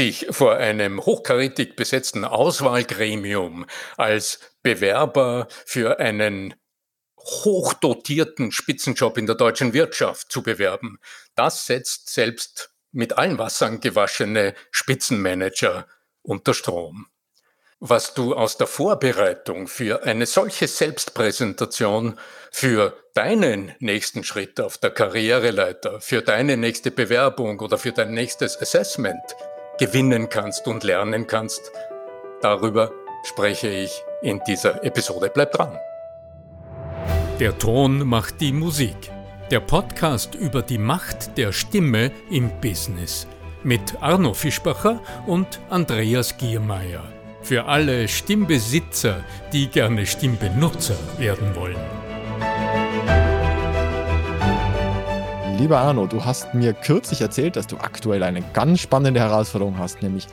sich vor einem hochkarätig besetzten Auswahlgremium als Bewerber für einen hochdotierten Spitzenjob in der deutschen Wirtschaft zu bewerben, das setzt selbst mit allen Wassern gewaschene Spitzenmanager unter Strom. Was du aus der Vorbereitung für eine solche Selbstpräsentation, für deinen nächsten Schritt auf der Karriereleiter, für deine nächste Bewerbung oder für dein nächstes Assessment gewinnen kannst und lernen kannst, darüber spreche ich in dieser Episode. Bleib dran! Der Ton macht die Musik. Der Podcast über die Macht der Stimme im Business. Mit Arno Fischbacher und Andreas Giermeier. Für alle Stimmbesitzer, die gerne Stimmbenutzer werden wollen. Lieber Arno, du hast mir kürzlich erzählt, dass du aktuell eine ganz spannende Herausforderung hast, nämlich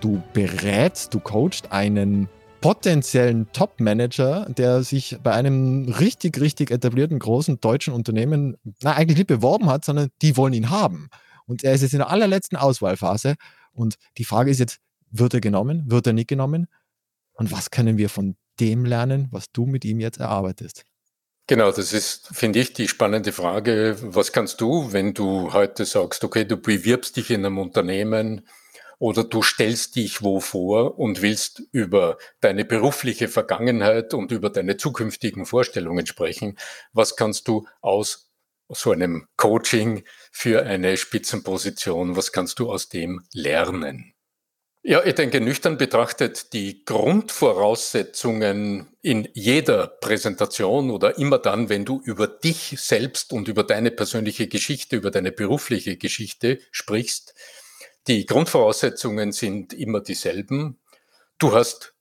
du berätst, du coachst einen potenziellen Top-Manager, der sich bei einem richtig, richtig etablierten großen deutschen Unternehmen, na, eigentlich nicht beworben hat, sondern die wollen ihn haben. Und er ist jetzt in der allerletzten Auswahlphase. Und die Frage ist jetzt, wird er genommen? Wird er nicht genommen? Und was können wir von dem lernen, was du mit ihm jetzt erarbeitest? Genau, das ist, finde ich, die spannende Frage. Was kannst du, wenn du heute sagst, okay, du bewirbst dich in einem Unternehmen, oder du stellst dich wo vor und willst über deine berufliche Vergangenheit und über deine zukünftigen Vorstellungen sprechen. Was kannst du aus so einem Coaching für eine Spitzenposition, was kannst du aus dem lernen? Ja, ich denke, nüchtern betrachtet, die Grundvoraussetzungen in jeder Präsentation oder immer dann, wenn du über dich selbst und über deine persönliche Geschichte, über deine berufliche Geschichte sprichst, die Grundvoraussetzungen sind immer dieselben. Du hast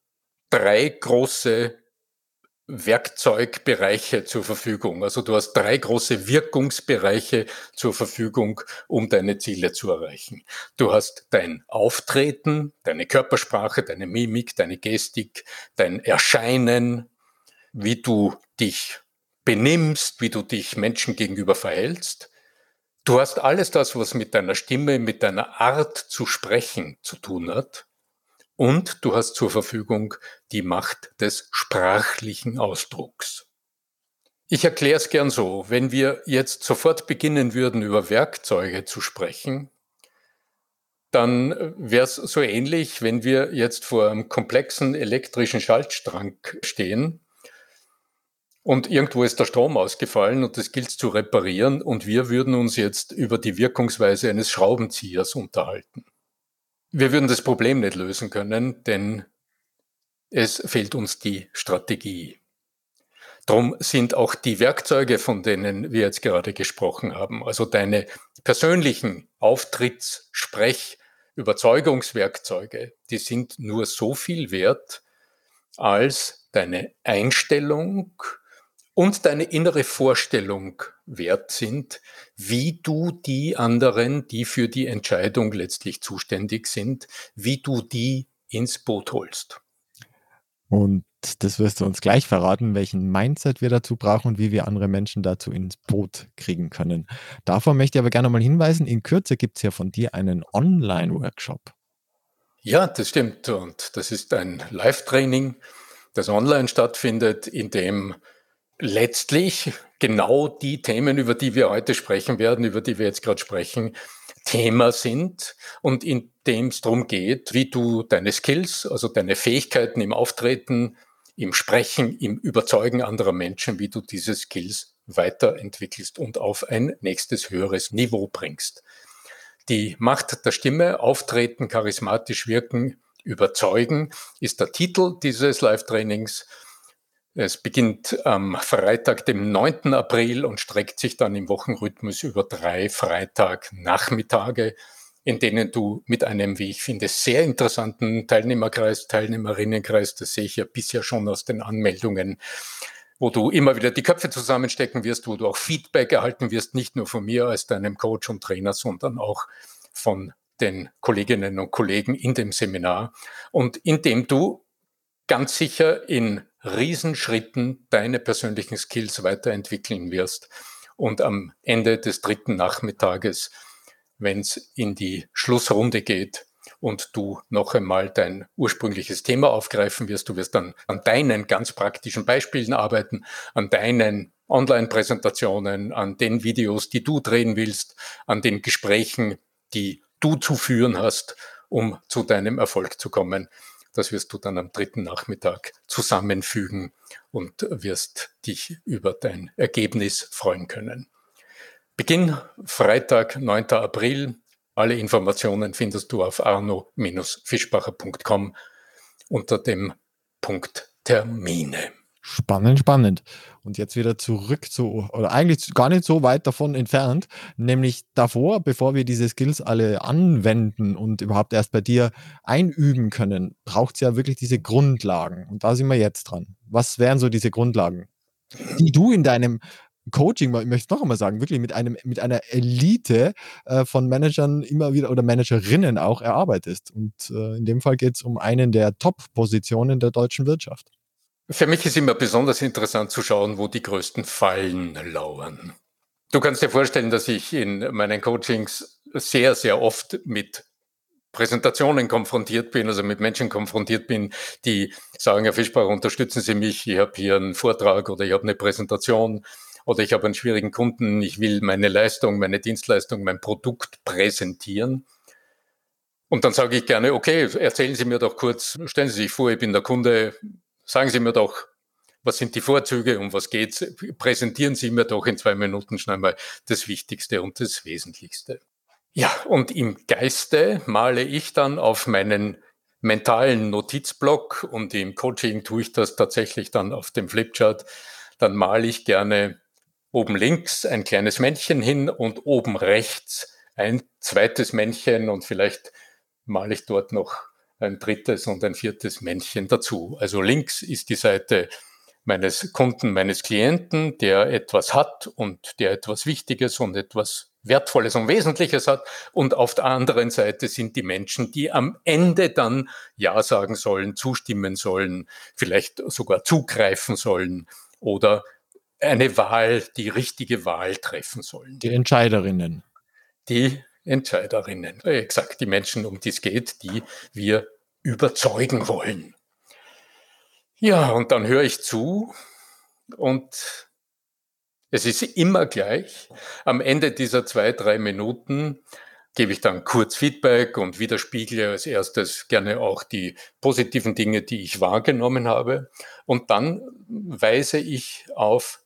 drei große Werkzeugbereiche zur Verfügung. Also du hast drei große Wirkungsbereiche zur Verfügung, um deine Ziele zu erreichen. Du hast dein Auftreten, deine Körpersprache, deine Mimik, deine Gestik, dein Erscheinen, wie du dich benimmst, wie du dich Menschen gegenüber verhältst. Du hast alles das, was mit deiner Stimme, mit deiner Art zu sprechen zu tun hat. Und du hast zur Verfügung die Macht des sprachlichen Ausdrucks. Ich erkläre es gern so, wenn wir jetzt sofort beginnen würden, über Werkzeuge zu sprechen, dann wäre es so ähnlich, wenn wir jetzt vor einem komplexen elektrischen Schaltstrang stehen und irgendwo ist der Strom ausgefallen und das gilt zu reparieren und wir würden uns jetzt über die Wirkungsweise eines Schraubenziehers unterhalten. Wir würden das Problem nicht lösen können, denn es fehlt uns die Strategie. Drum sind auch die Werkzeuge, von denen wir jetzt gerade gesprochen haben, also deine persönlichen Auftritts-, Sprech-, Überzeugungswerkzeuge, die sind nur so viel wert, als deine Einstellung, und deine innere Vorstellung wert sind, wie du die anderen, die für die Entscheidung letztlich zuständig sind, wie du die ins Boot holst. Und das wirst du uns gleich verraten, welchen Mindset wir dazu brauchen und wie wir andere Menschen dazu ins Boot kriegen können. Davor möchte ich aber gerne mal hinweisen, in Kürze gibt es ja von dir einen Online-Workshop. Ja, das stimmt. Und das ist ein Live-Training, das online stattfindet, in dem letztlich genau die Themen, über die wir heute sprechen werden, über die wir jetzt gerade sprechen, Thema sind und in dem es darum geht, wie du deine Skills, also deine Fähigkeiten im Auftreten, im Sprechen, im Überzeugen anderer Menschen, wie du diese Skills weiterentwickelst und auf ein nächstes höheres Niveau bringst. Die Macht der Stimme, Auftreten, charismatisch wirken, überzeugen, ist der Titel dieses Live-Trainings. Es beginnt am Freitag, dem 9. April und streckt sich dann im Wochenrhythmus über drei Freitagnachmittage, in denen du mit einem, wie ich finde, sehr interessanten Teilnehmerkreis, Teilnehmerinnenkreis, das sehe ich ja bisher schon aus den Anmeldungen, wo du immer wieder die Köpfe zusammenstecken wirst, wo du auch Feedback erhalten wirst, nicht nur von mir als deinem Coach und Trainer, sondern auch von den Kolleginnen und Kollegen in dem Seminar und in dem du ganz sicher in Riesenschritten deine persönlichen Skills weiterentwickeln wirst. Und am Ende des dritten Nachmittages, wenn es in die Schlussrunde geht und du noch einmal dein ursprüngliches Thema aufgreifen wirst. Du wirst dann an deinen ganz praktischen Beispielen arbeiten, an deinen Online-Präsentationen, an den Videos, die du drehen willst, an den Gesprächen, die du zu führen hast, um zu deinem Erfolg zu kommen. Das wirst du dann am dritten Nachmittag zusammenfügen und wirst dich über dein Ergebnis freuen können. Beginn Freitag, 9. April. Alle Informationen findest du auf arno-fischbacher.com unter dem Punkt Termine. Spannend, spannend. Und jetzt wieder zurück zu, oder eigentlich gar nicht so weit davon entfernt, nämlich davor, bevor wir diese Skills alle anwenden und überhaupt erst bei dir einüben können, braucht es ja wirklich diese Grundlagen. Und da sind wir jetzt dran. Was wären so diese Grundlagen, die du in deinem Coaching, ich möchte noch einmal sagen, wirklich mit einem, mit einer Elite äh, von Managern immer wieder oder Managerinnen auch erarbeitest. Und äh, in dem Fall geht es um einen der Top-Positionen der deutschen Wirtschaft. Für mich ist immer besonders interessant zu schauen, wo die größten Fallen lauern. Du kannst dir vorstellen, dass ich in meinen Coachings sehr, sehr oft mit Präsentationen konfrontiert bin, also mit Menschen konfrontiert bin, die sagen, Herr Fischbach, unterstützen Sie mich, ich habe hier einen Vortrag oder ich habe eine Präsentation oder ich habe einen schwierigen Kunden, ich will meine Leistung, meine Dienstleistung, mein Produkt präsentieren. Und dann sage ich gerne, okay, erzählen Sie mir doch kurz, stellen Sie sich vor, ich bin der Kunde, Sagen Sie mir doch, was sind die Vorzüge, um was geht's? Präsentieren Sie mir doch in zwei Minuten schnell mal das Wichtigste und das Wesentlichste. Ja, und im Geiste male ich dann auf meinen mentalen Notizblock und im Coaching tue ich das tatsächlich dann auf dem Flipchart. Dann male ich gerne oben links ein kleines Männchen hin und oben rechts ein zweites Männchen und vielleicht male ich dort noch ein drittes und ein viertes Männchen dazu. Also links ist die Seite meines Kunden, meines Klienten, der etwas hat und der etwas Wichtiges und etwas Wertvolles und Wesentliches hat. Und auf der anderen Seite sind die Menschen, die am Ende dann Ja sagen sollen, zustimmen sollen, vielleicht sogar zugreifen sollen oder eine Wahl, die richtige Wahl treffen sollen. Die Entscheiderinnen. Die Entscheiderinnen. Exakt die Menschen, um die es geht, die wir überzeugen wollen. Ja, und dann höre ich zu und es ist immer gleich. Am Ende dieser zwei, drei Minuten gebe ich dann kurz Feedback und widerspiegle als erstes gerne auch die positiven Dinge, die ich wahrgenommen habe. Und dann weise ich auf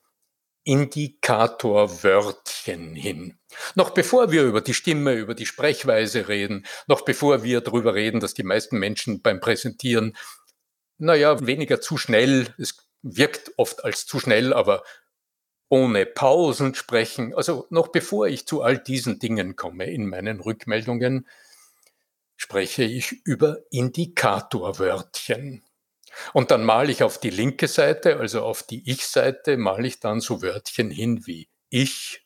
Indikatorwörtchen hin. Noch bevor wir über die Stimme, über die Sprechweise reden, noch bevor wir darüber reden, dass die meisten Menschen beim Präsentieren, naja, weniger zu schnell, es wirkt oft als zu schnell, aber ohne Pausen sprechen. Also noch bevor ich zu all diesen Dingen komme in meinen Rückmeldungen, spreche ich über Indikatorwörtchen. Und dann male ich auf die linke Seite, also auf die Ich-Seite, male ich dann so Wörtchen hin wie ich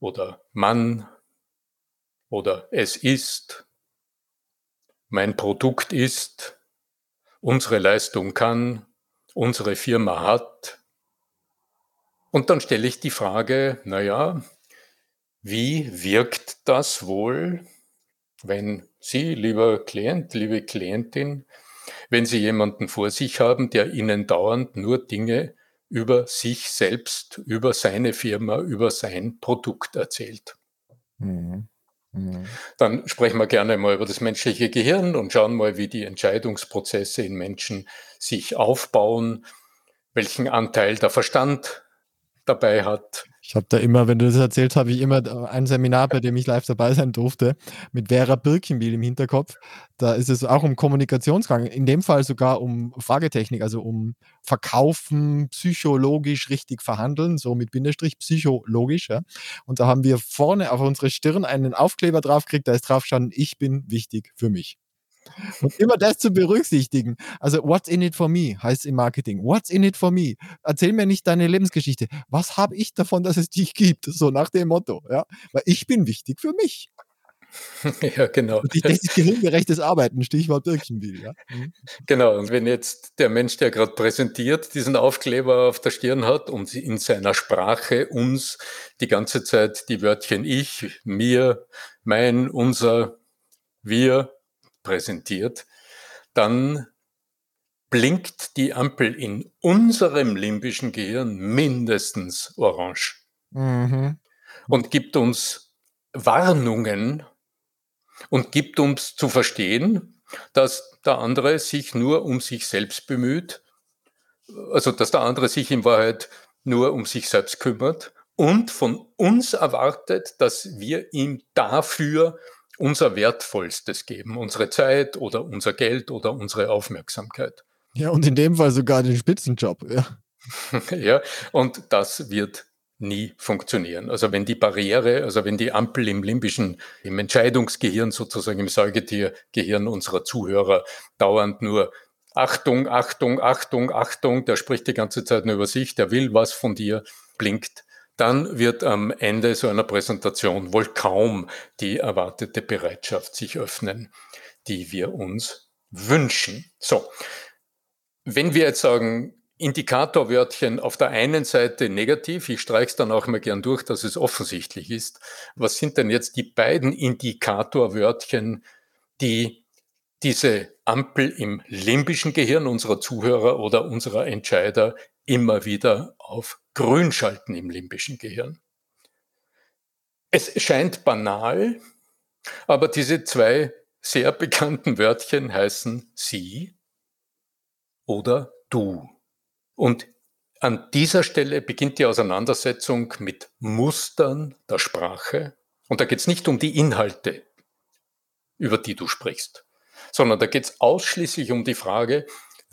oder Mann oder es ist, mein Produkt ist, unsere Leistung kann, unsere Firma hat. Und dann stelle ich die Frage, naja, wie wirkt das wohl, wenn Sie, lieber Klient, liebe Klientin, wenn Sie jemanden vor sich haben, der Ihnen dauernd nur Dinge über sich selbst, über seine Firma, über sein Produkt erzählt. Mhm. Mhm. Dann sprechen wir gerne mal über das menschliche Gehirn und schauen mal, wie die Entscheidungsprozesse in Menschen sich aufbauen, welchen Anteil der Verstand dabei hat, ich habe da immer, wenn du das erzählt habe ich immer ein Seminar, bei dem ich live dabei sein durfte, mit Vera Birkenbiel im Hinterkopf. Da ist es auch um Kommunikationsgang, in dem Fall sogar um Fragetechnik, also um Verkaufen, psychologisch richtig verhandeln, so mit Bindestrich psychologisch. Ja. Und da haben wir vorne auf unsere Stirn einen Aufkleber draufgekriegt, da ist drauf gestanden, ich bin wichtig für mich. Und immer das zu berücksichtigen. Also, what's in it for me heißt im Marketing. What's in it for me? Erzähl mir nicht deine Lebensgeschichte. Was habe ich davon, dass es dich gibt? So nach dem Motto. Ja? Weil ich bin wichtig für mich. Ja, genau. Und das ist gehirngerechtes Arbeiten, Stichwort Birkenbiel. Ja? Mhm. Genau, und wenn jetzt der Mensch, der gerade präsentiert, diesen Aufkleber auf der Stirn hat und in seiner Sprache uns die ganze Zeit die Wörtchen ich, mir, mein, unser, wir präsentiert, dann blinkt die Ampel in unserem limbischen Gehirn mindestens orange mhm. und gibt uns Warnungen und gibt uns zu verstehen, dass der andere sich nur um sich selbst bemüht, also dass der andere sich in Wahrheit nur um sich selbst kümmert und von uns erwartet, dass wir ihm dafür unser Wertvollstes geben, unsere Zeit oder unser Geld oder unsere Aufmerksamkeit. Ja, und in dem Fall sogar den Spitzenjob. Ja, ja und das wird nie funktionieren. Also wenn die Barriere, also wenn die Ampel im limbischen, im Entscheidungsgehirn sozusagen, im Säugetiergehirn unserer Zuhörer dauernd nur Achtung, Achtung, Achtung, Achtung, der spricht die ganze Zeit nur über sich, der will was von dir, blinkt, dann wird am Ende so einer Präsentation wohl kaum die erwartete Bereitschaft sich öffnen, die wir uns wünschen. So. Wenn wir jetzt sagen, Indikatorwörtchen auf der einen Seite negativ, ich streiche es dann auch mal gern durch, dass es offensichtlich ist. Was sind denn jetzt die beiden Indikatorwörtchen, die diese Ampel im limbischen Gehirn unserer Zuhörer oder unserer Entscheider immer wieder auf grün schalten im limbischen Gehirn? Es scheint banal, aber diese zwei sehr bekannten Wörtchen heißen sie oder du. Und an dieser Stelle beginnt die Auseinandersetzung mit Mustern der Sprache. Und da geht es nicht um die Inhalte, über die du sprichst, sondern da geht es ausschließlich um die Frage,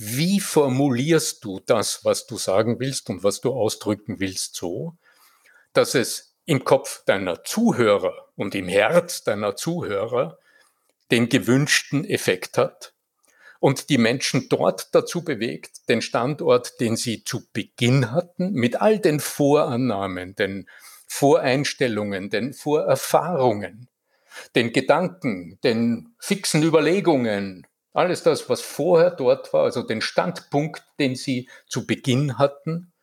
wie formulierst du das, was du sagen willst und was du ausdrücken willst, so, dass es im Kopf deiner Zuhörer und im Herz deiner Zuhörer den gewünschten Effekt hat und die Menschen dort dazu bewegt, den Standort, den sie zu Beginn hatten, mit all den Vorannahmen, den Voreinstellungen, den Vorerfahrungen, den Gedanken, den fixen Überlegungen, alles das, was vorher dort war, also den Standpunkt, den sie zu Beginn hatten.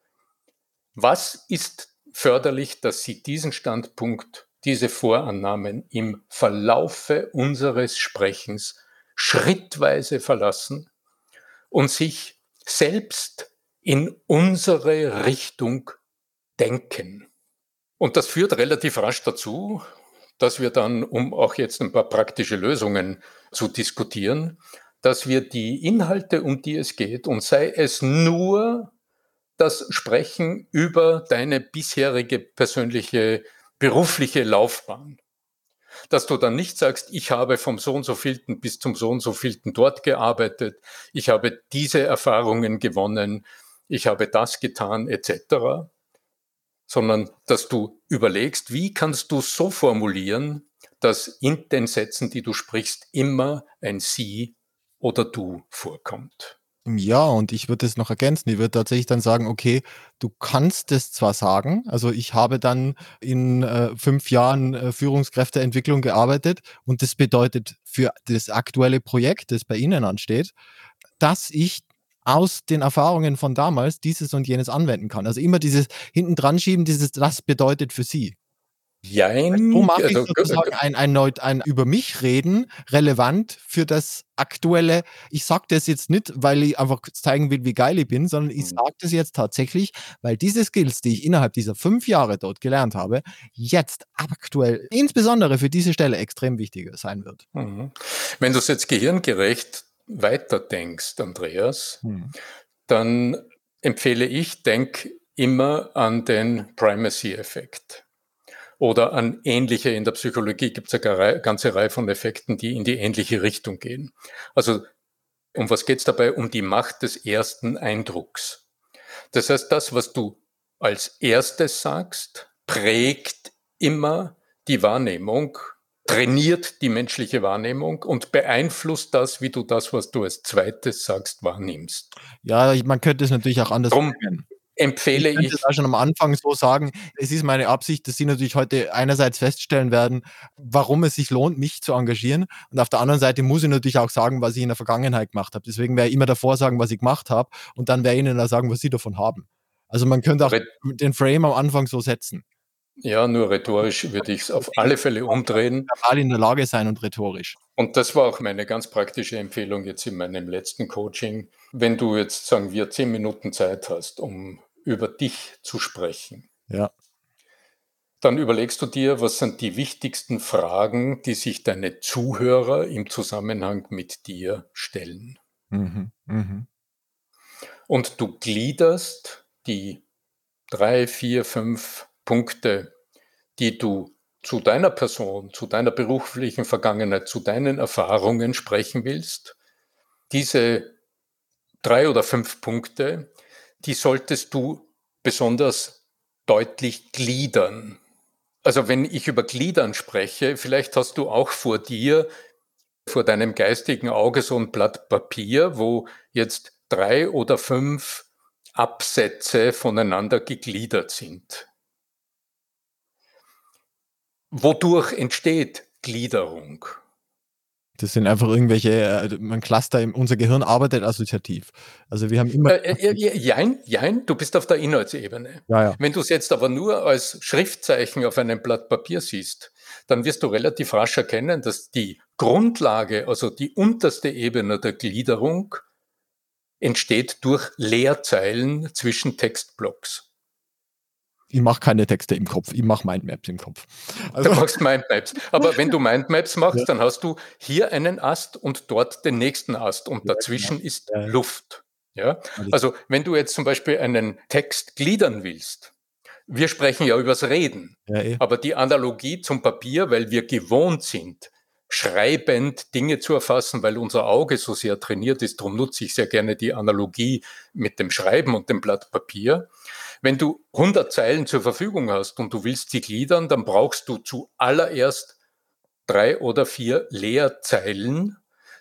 Was ist förderlich, dass sie diesen Standpunkt, diese Vorannahmen im Verlaufe unseres Sprechens schrittweise verlassen und sich selbst in unsere Richtung denken. Und das führt relativ rasch dazu, dass wir dann, um auch jetzt ein paar praktische Lösungen zu diskutieren, dass wir die Inhalte, um die es geht, und sei es nur das Sprechen über deine bisherige persönliche berufliche Laufbahn, dass du dann nicht sagst, ich habe vom so und so vielten bis zum so und so vielten dort gearbeitet, ich habe diese Erfahrungen gewonnen, ich habe das getan, etc., sondern dass du überlegst, wie kannst du so formulieren, dass in den Sätzen, die du sprichst, immer ein Sie oder Du vorkommt. Ja, und ich würde es noch ergänzen. Ich würde tatsächlich dann sagen, okay, du kannst es zwar sagen, also ich habe dann in äh, fünf Jahren äh, Führungskräfteentwicklung gearbeitet und das bedeutet für das aktuelle Projekt, das bei Ihnen ansteht, dass ich aus den Erfahrungen von damals dieses und jenes anwenden kann. Also immer dieses hinten dran schieben, dieses, das bedeutet für Sie. Jein. So mache also, ich sozusagen ein, ein, ein, ein über mich reden relevant für das aktuelle. Ich sage das jetzt nicht, weil ich einfach zeigen will, wie geil ich bin, sondern ich mhm. sage das jetzt tatsächlich, weil diese Skills, die ich innerhalb dieser fünf Jahre dort gelernt habe, jetzt aktuell, insbesondere für diese Stelle, extrem wichtiger sein wird. Mhm. Wenn du es jetzt gehirngerecht weiterdenkst, Andreas, mhm. dann empfehle ich, denk immer an den Primacy-Effekt oder an ähnliche, in der Psychologie gibt es eine ganze Reihe von Effekten, die in die ähnliche Richtung gehen. Also um was geht es dabei? Um die Macht des ersten Eindrucks. Das heißt, das, was du als erstes sagst, prägt immer die Wahrnehmung, trainiert die menschliche Wahrnehmung und beeinflusst das, wie du das, was du als zweites sagst, wahrnimmst. Ja, man könnte es natürlich auch anders Drum, empfehle ich. Ich könnte schon am Anfang so sagen, es ist meine Absicht, dass Sie natürlich heute einerseits feststellen werden, warum es sich lohnt, mich zu engagieren. Und auf der anderen Seite muss ich natürlich auch sagen, was ich in der Vergangenheit gemacht habe. Deswegen werde ich immer davor sagen, was ich gemacht habe und dann werde ich Ihnen auch sagen, was Sie davon haben. Also man könnte auch den Frame am Anfang so setzen. Ja, nur rhetorisch würde ich es auf alle Fälle umdrehen. Verbal in der Lage sein und rhetorisch. Und das war auch meine ganz praktische Empfehlung jetzt in meinem letzten Coaching. Wenn du jetzt, sagen wir, zehn Minuten Zeit hast, um über dich zu sprechen, Ja. dann überlegst du dir, was sind die wichtigsten Fragen, die sich deine Zuhörer im Zusammenhang mit dir stellen. Mhm. Mhm. Und du gliederst die drei, vier, fünf Punkte, die du zu deiner Person, zu deiner beruflichen Vergangenheit, zu deinen Erfahrungen sprechen willst. Diese drei oder fünf Punkte, die solltest du besonders deutlich gliedern. Also wenn ich über Gliedern spreche, vielleicht hast du auch vor dir, vor deinem geistigen Auge so ein Blatt Papier, wo jetzt drei oder fünf Absätze voneinander gegliedert sind. Wodurch entsteht Gliederung? Das sind einfach irgendwelche, äh, man Cluster, unser Gehirn arbeitet assoziativ. Also wir haben immer. Äh, äh, äh, jein, jein, du bist auf der Inhaltsebene. ja, ja. Wenn du es jetzt aber nur als Schriftzeichen auf einem Blatt Papier siehst, dann wirst du relativ rasch erkennen, dass die Grundlage, also die unterste Ebene der Gliederung, entsteht durch Leerzeilen zwischen Textblocks. Ich mache keine Texte im Kopf, ich mache Mindmaps im Kopf. Du machst Mindmaps. Aber wenn du Mindmaps machst, dann hast du hier einen Ast und dort den nächsten Ast und Ja, dazwischen genau. ist Ja, ja. Luft. Ja? Also wenn du jetzt zum Beispiel einen Text gliedern willst, wir sprechen ja übers Reden, ja, eh. aber die Analogie zum Papier, weil wir gewohnt sind, schreibend Dinge zu erfassen, weil unser Auge so sehr trainiert ist, darum nutze ich sehr gerne die Analogie mit dem Schreiben und dem Blatt Papier. Wenn du 100 Zeilen zur Verfügung hast und du willst sie gliedern, dann brauchst du zuallererst drei oder vier Leerzeilen,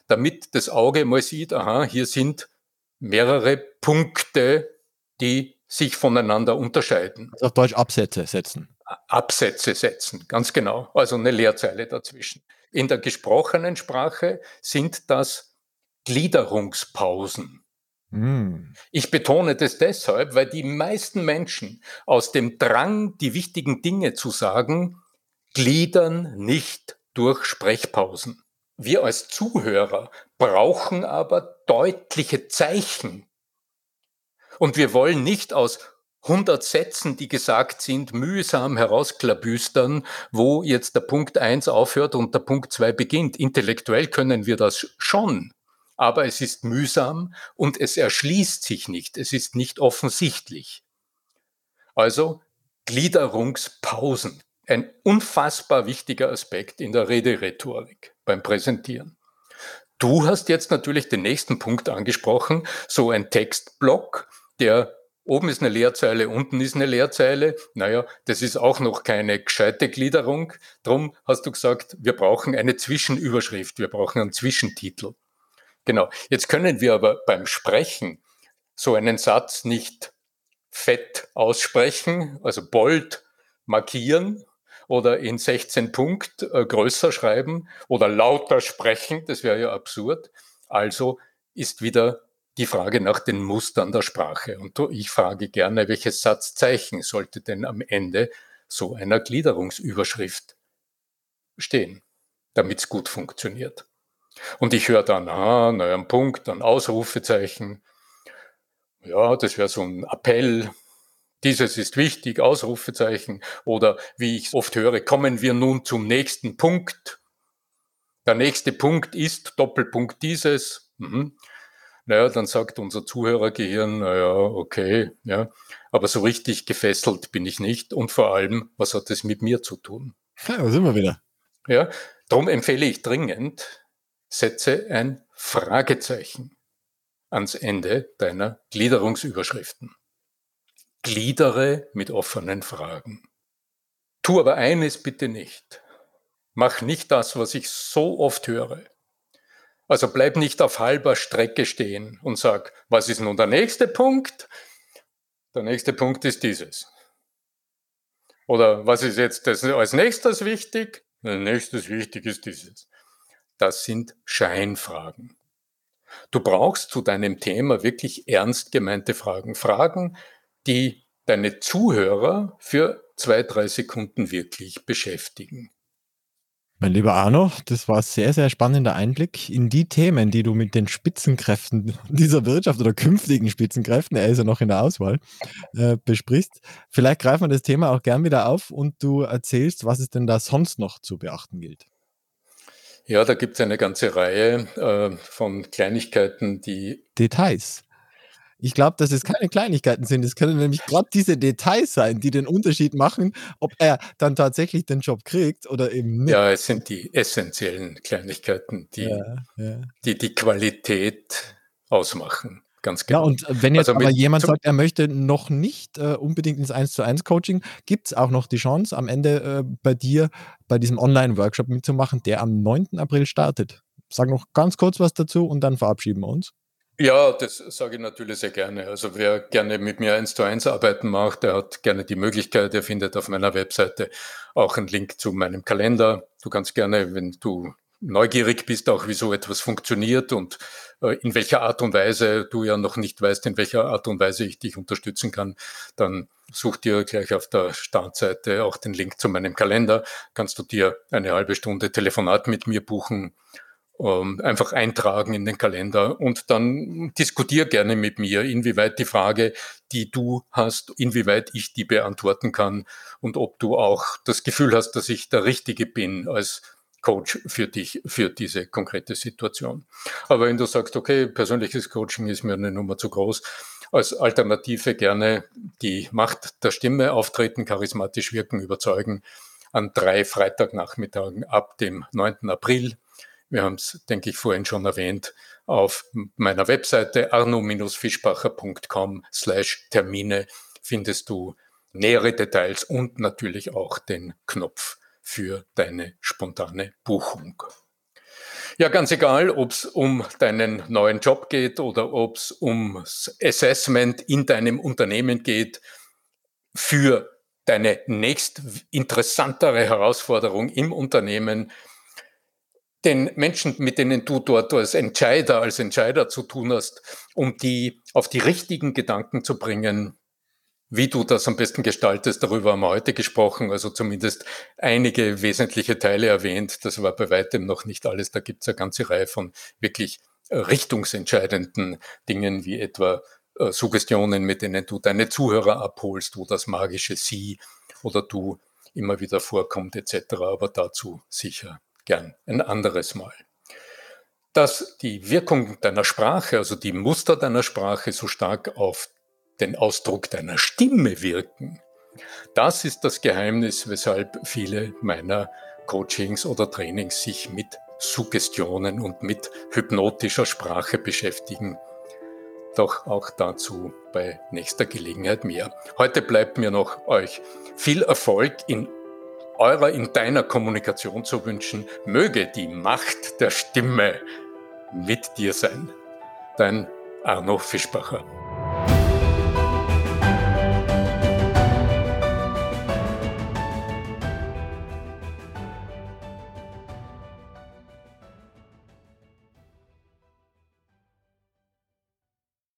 damit das Auge mal sieht, aha, hier sind mehrere Punkte, die sich voneinander unterscheiden. Also auf Deutsch Absätze setzen. Absätze setzen, ganz genau. Also eine Leerzeile dazwischen. In der gesprochenen Sprache sind das Gliederungspausen. Hm. Ich betone das deshalb, weil die meisten Menschen aus dem Drang, die wichtigen Dinge zu sagen, gliedern nicht durch Sprechpausen. Wir als Zuhörer brauchen aber deutliche Zeichen. Und wir wollen nicht aus 100 Sätzen, die gesagt sind, mühsam herausklabüstern, wo jetzt der Punkt 1 aufhört und der Punkt 2 beginnt. Intellektuell können wir das schon, aber es ist mühsam und es erschließt sich nicht, es ist nicht offensichtlich. Also Gliederungspausen, ein unfassbar wichtiger Aspekt in der Rederhetorik beim Präsentieren. Du hast jetzt natürlich den nächsten Punkt angesprochen, so ein Textblock, der oben ist eine Leerzeile, unten ist eine Leerzeile. Naja, das ist auch noch keine gescheite Gliederung. Drum hast du gesagt, wir brauchen eine Zwischenüberschrift, wir brauchen einen Zwischentitel. Genau. Jetzt können wir aber beim Sprechen so einen Satz nicht fett aussprechen, also bold markieren oder in 16 Punkt äh, größer schreiben oder lauter sprechen, das wäre ja absurd. Also ist wieder die Frage nach den Mustern der Sprache. Und ich frage gerne, welches Satzzeichen sollte denn am Ende so einer Gliederungsüberschrift stehen, damit es gut funktioniert. Und ich höre dann, ah, naja, ein Punkt, ein Ausrufezeichen. Ja, das wäre so ein Appell. Dieses ist wichtig, Ausrufezeichen. Oder wie ich oft höre, kommen wir nun zum nächsten Punkt. Der nächste Punkt ist Doppelpunkt dieses. Mhm. Naja, dann sagt unser Zuhörergehirn, naja, okay, ja, aber so richtig gefesselt bin ich nicht. Und vor allem, was hat es mit mir zu tun? Ja, da sind wir wieder. Ja, darum empfehle ich dringend, setze ein Fragezeichen ans Ende deiner Gliederungsüberschriften. Gliedere mit offenen Fragen. Tu aber eines bitte nicht. Mach nicht das, was ich so oft höre. Also bleib nicht auf halber Strecke stehen und sag, was ist nun der nächste Punkt? Der nächste Punkt ist dieses. Oder was ist jetzt als nächstes wichtig? Als nächstes wichtig ist dieses. Das sind Scheinfragen. Du brauchst zu deinem Thema wirklich ernst gemeinte Fragen. Fragen, die deine Zuhörer für zwei, drei Sekunden wirklich beschäftigen. Mein lieber Arno, das war ein sehr, sehr spannender Einblick in die Themen, die du mit den Spitzenkräften dieser Wirtschaft oder künftigen Spitzenkräften, er ist ja noch in der Auswahl, äh, besprichst. Vielleicht greifen wir das Thema auch gern wieder auf und du erzählst, was es denn da sonst noch zu beachten gilt. Ja, da gibt es eine ganze Reihe äh, von Kleinigkeiten, die. Details. Ich glaube, dass es keine Kleinigkeiten sind. Es können nämlich gerade diese Details sein, die den Unterschied machen, ob er dann tatsächlich den Job kriegt oder eben nicht. Ja, es sind die essentiellen Kleinigkeiten, die ja, ja. die, die Qualität ausmachen. Ganz genau. Ja, und wenn jetzt also aber jemand sagt, er möchte noch nicht äh, unbedingt ins 1 zu 1 Coaching, gibt es auch noch die Chance, am Ende äh, bei dir bei diesem Online-Workshop mitzumachen, der am 9. April startet. Sag noch ganz kurz was dazu und dann verabschieden wir uns. Ja, das sage ich natürlich sehr gerne. Also wer gerne mit mir eins zu eins arbeiten macht, der hat gerne die Möglichkeit. Er findet auf meiner Webseite auch einen Link zu meinem Kalender. Du kannst gerne, wenn du neugierig bist, auch wie so etwas funktioniert und äh, in welcher Art und Weise du ja noch nicht weißt, in welcher Art und Weise ich dich unterstützen kann, dann such dir gleich auf der Startseite auch den Link zu meinem Kalender. Kannst du dir eine halbe Stunde Telefonat mit mir buchen ähm, einfach eintragen in den Kalender und dann diskutier gerne mit mir, inwieweit die Frage, die du hast, inwieweit ich die beantworten kann und ob du auch das Gefühl hast, dass ich der Richtige bin als Coach für dich, für diese konkrete Situation. Aber wenn du sagst, okay, persönliches Coaching ist mir eine Nummer zu groß, als Alternative gerne die Macht der Stimme auftreten, charismatisch wirken, überzeugen, an drei Freitagnachmittagen ab dem 9. April wir haben es, denke ich, vorhin schon erwähnt, auf meiner Webseite arno-fischbacher.com slash Termine findest du nähere Details und natürlich auch den Knopf für deine spontane Buchung. Ja, ganz egal, ob es um deinen neuen Job geht oder ob es ums Assessment in deinem Unternehmen geht, für deine nächst interessantere Herausforderung im Unternehmen den Menschen, mit denen du dort als Entscheider, als Entscheider zu tun hast, um die auf die richtigen Gedanken zu bringen, wie du das am besten gestaltest, darüber haben wir heute gesprochen, also zumindest einige wesentliche Teile erwähnt. Das war bei weitem noch nicht alles. Da gibt es eine ganze Reihe von wirklich richtungsentscheidenden Dingen, wie etwa äh, Suggestionen, mit denen du deine Zuhörer abholst, wo das magische Sie oder du immer wieder vorkommt, etc. Aber dazu sicher gern ein anderes Mal. Dass die Wirkung deiner Sprache, also die Muster deiner Sprache so stark auf den Ausdruck deiner Stimme wirken, das ist das Geheimnis, weshalb viele meiner Coachings oder Trainings sich mit Suggestionen und mit hypnotischer Sprache beschäftigen. Doch auch dazu bei nächster Gelegenheit mehr. Heute bleibt mir noch euch viel Erfolg in eurer, in deiner Kommunikation zu wünschen, möge die Macht der Stimme mit dir sein. Dein Arno Fischbacher.